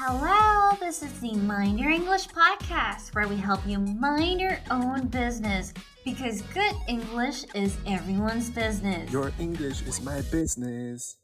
Hello, this is the Mind Your English podcast where we help you mind your own business because good English is everyone's business. Your English is my business.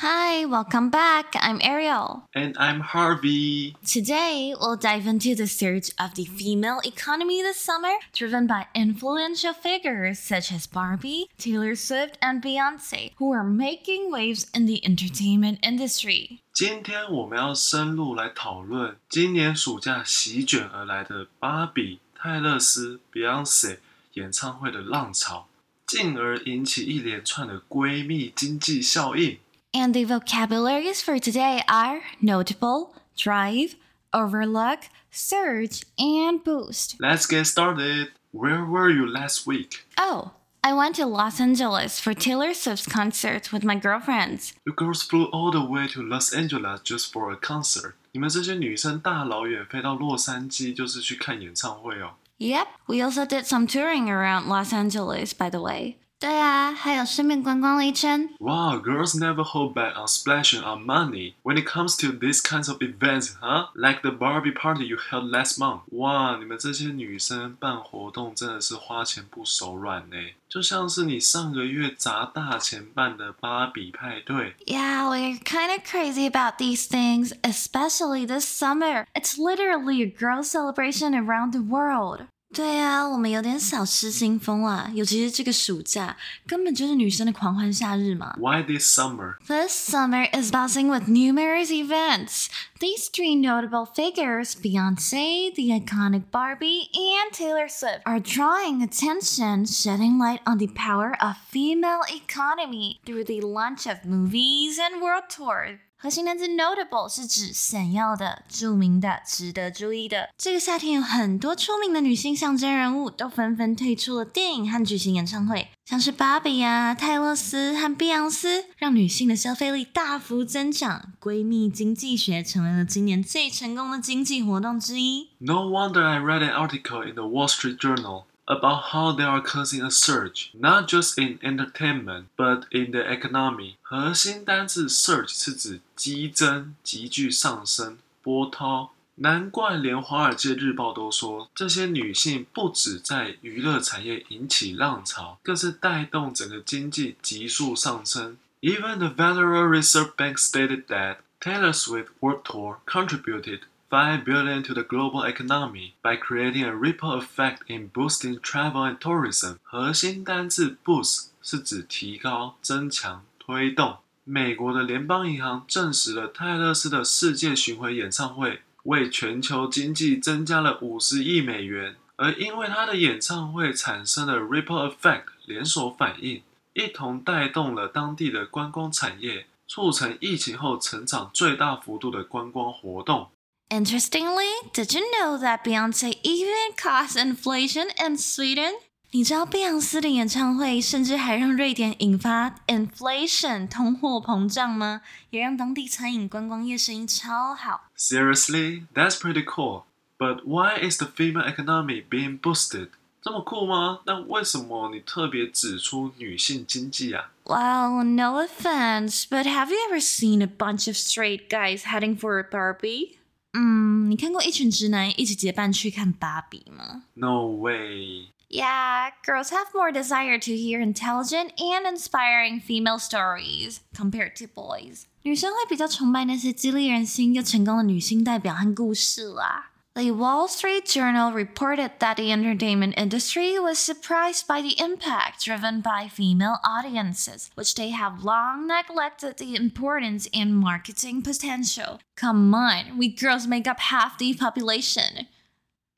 Hi, welcome back. I'm Ariel. And I'm Harvey. Today, we'll dive into the surge of the female economy this summer, driven by influential figures such as Barbie, Taylor Swift, and Beyonce, who are making waves in the entertainment industry. 今天我们要深入来讨论今年暑假席卷而来的芭比、泰勒斯、Beyonce 演唱会的浪潮，进而引起一连串的闺蜜经济效应。 And the vocabularies for today are notable, drive, overlook, surge, and boost. Let's get started. Where were you last week? Oh, I went to Los Angeles for Taylor Swift's concert with my girlfriends. You girls flew all the way to Los Angeles just for a concert. 你们这些女生大老远飞到洛杉矶就是去看演唱会哦。 Yep, we also did some touring around Los Angeles, by the way. 对啊，还有顺便观光了一圈。 Wow, girls never hold back on splashing on money when it comes to these kinds of events, huh? Like the Barbie party you held last month. 哇，你们这些女生办活动真的是花钱不手软呢，就像是你上个月砸大钱办的芭比派对。 Yeah, we're kind of crazy about these things, especially this summer. It's literally a girl celebration around the world. 对啊，我们有点小失心疯啦，尤其是这个暑假，根本就是女生的狂欢夏日嘛。 Why this summer? This summer is buzzing with numerous events. These three notable figures, Beyonce, the iconic Barbie, and Taylor Swift, are drawing attention, shedding light on the power of female economy through the launch of movies and world tours. 核心单词 notable 是指闪耀的、著名的、值得注意的。这个夏天有很多出名的女性象征人物都纷纷退出了电影和举行演唱会，像是芭比啊、泰勒斯和碧昂斯，让女性的消费力大幅增长。闺蜜经济学成为了今年最成功的经济活动之一。No wonder I read an article in the Wall Street Journal about how they are causing a surge, not just in entertainment, but in the economy. 核心单字 surge 是指激增、急剧上升、波涛。难怪连《华尔街日报》都说，这些女性不止在娱乐产业引起浪潮，更是带动整个经济急速上升。Even the Federal Reserve Bank stated that Taylor Swift World Tour contributed 5 billion to the global economy by creating a ripple effect in boosting travel and tourism. 核心单字 boost 是指提高、增强、推动。美国的联邦银行证实了泰勒斯的世界巡回演唱会为全球经济增加了五十亿美元，而因为他的演唱会产生了 ripple effect 连锁反应，一同带动了当地的观光产业，促成疫情后成长最大幅度的观光活动。Interestingly, did you know that Beyonce even caused inflation in Sweden? 你知道碧昂斯的演唱会甚至还让瑞典引发 inflation 通货膨胀吗？也让当地餐饮观光业生意超好。 Seriously, that's pretty cool. But why is the female economy being boosted? 这么酷吗？那为什么你特别指出女性经济啊？ Well, no offense, but have you ever seen a bunch of straight guys heading for a Barbie? 嗯，你看过一群直男一起结伴去看芭比吗？No way. Yeah, girls have more desire to hear intelligent and inspiring female stories compared to boys. 女生会比较崇拜那些激励人心又成功的女性代表和故事啦。The Wall Street Journal reported that the entertainment industry was surprised by the impact driven by female audiences, which they have long neglected the importance and marketing potential. Come on, we girls make up half the population.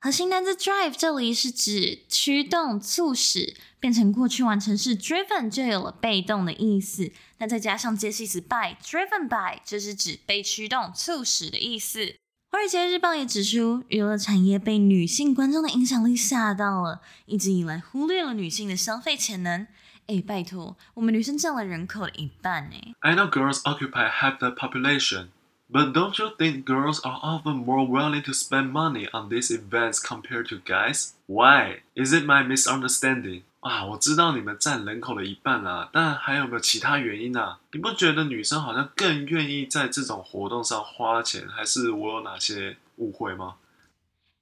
核心单字 drive 这里是指驱动、促使，变成过去完成式 driven 就有了被动的意思。那再加上介系词 by driven by，就是指被驱动、促使的意思。 华尔街日报也指出，娱乐产业被女性观众的影响力吓到了，一直以来忽略了女性的消费潜能。哎，拜托，我们女生占了人口的一半哎。 I know girls occupy half the population, but don't you think girls are often more willing to spend money on these events compared to guys? Why? Is it my misunderstanding? 啊，我知道你们占人口的一半啦，但还有没有其他原因啊？你不觉得女生好像更愿意在这种活动上花钱，还是我有哪些误会吗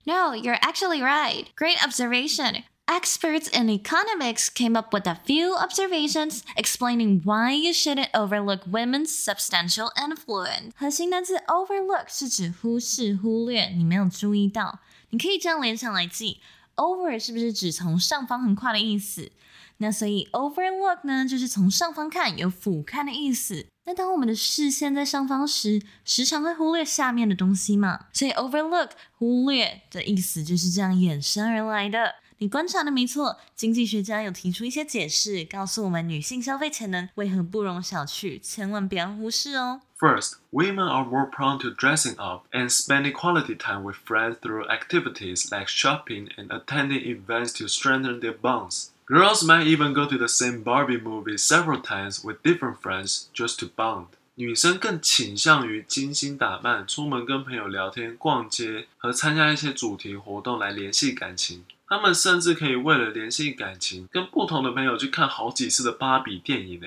？No, you're actually right. Great observation. Experts in economics came up with a few observations explaining why you shouldn't overlook women's substantial influence. 核心单词 overlook 是指忽视、忽略，你没有注意到。你可以这样联想来记，over 是不是指从上方横跨的意思？那所以 overlook 呢，就是从上方看，有俯瞰的意思。那当我们的视线在上方时，时常会忽略下面的东西嘛，所以 overlook 忽略的意思就是这样衍生而来的。你观察的没错，经济学家有提出一些解释，告诉我们女性消费潜能为何不容小觑，千万不要忽视哦。First, women are more prone to dressing up and spending quality time with friends through activities like shopping and attending events to strengthen their bonds. Girls might even go to the same Barbie movie several times with different friends just to bond. 女生更倾向于精心打扮，出门跟朋友聊天、逛街和参加一些主题活动来联系感情。她们甚至可以为了联系感情，跟不同的朋友去看好几次的芭比电影呢。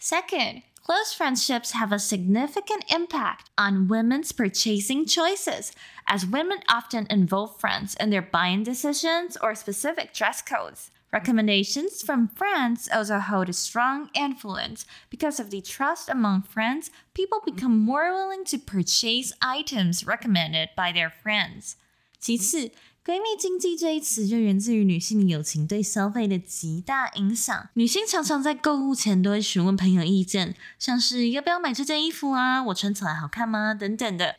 Second, close friendships have a significant impact on women's purchasing choices, as women often involve friends in their buying decisions or specific dress codes. Recommendations from friends also hold a strong influence. Because of the trust among friends, people become more willing to purchase items recommended by their friends. 其次， 闺蜜经济这一词就源自于女性友情对消费的极大影响。女性常常在购物前都会询问朋友意见，像是要不要买这件衣服啊，我穿起来好看吗？等等的。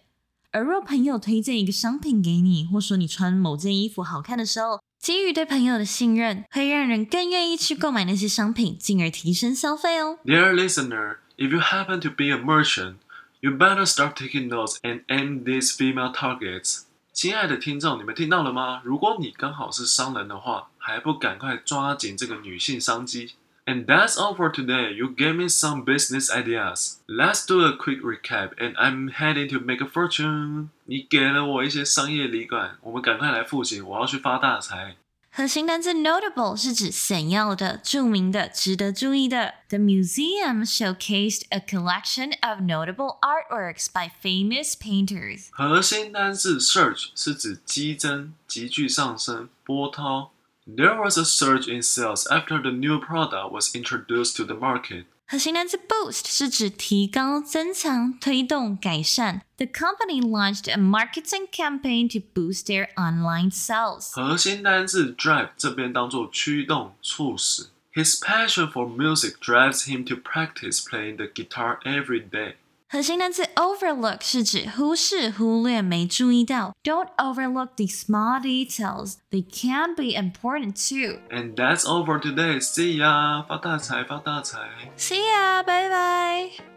而若朋友推荐一个商品给你，或说你穿某件衣服好看的时候，基于对朋友的信任，会让人更愿意去购买那些商品，进而提升消费哦。Dear listener, if you happen to be a merchant, you better start taking notes and aim these female targets. 亲爱的听众，你们听到了吗？如果你刚好是商人的话，还不赶快抓紧这个女性商机？And that's all for today. You gave me some business ideas. Let's do a quick recap, and I'm heading to make a fortune. 你给了我一些商业灵感，我们赶快来复习。我要去发大财。核心单词 notable 是指显要的、着名的、值得注意的。The museum showcased a collection of notable artworks by famous painters. 核心单字 surge 是指激增、急剧上升、波涛。There was a surge in sales after the new product was introduced to the market. 核心单词 boost 是指提高、增强、推动、改善。The company launched a marketing campaign to boost their online sales. 核心单字 drive 这边当做驱动、促使。His passion for music drives him to practice playing the guitar every day. 核心单词 overlook 是指忽视、忽略、没注意到。Don't overlook the small details; they can be important too. And that's all for today. See ya! 发大财，发大财。 See ya, bye bye.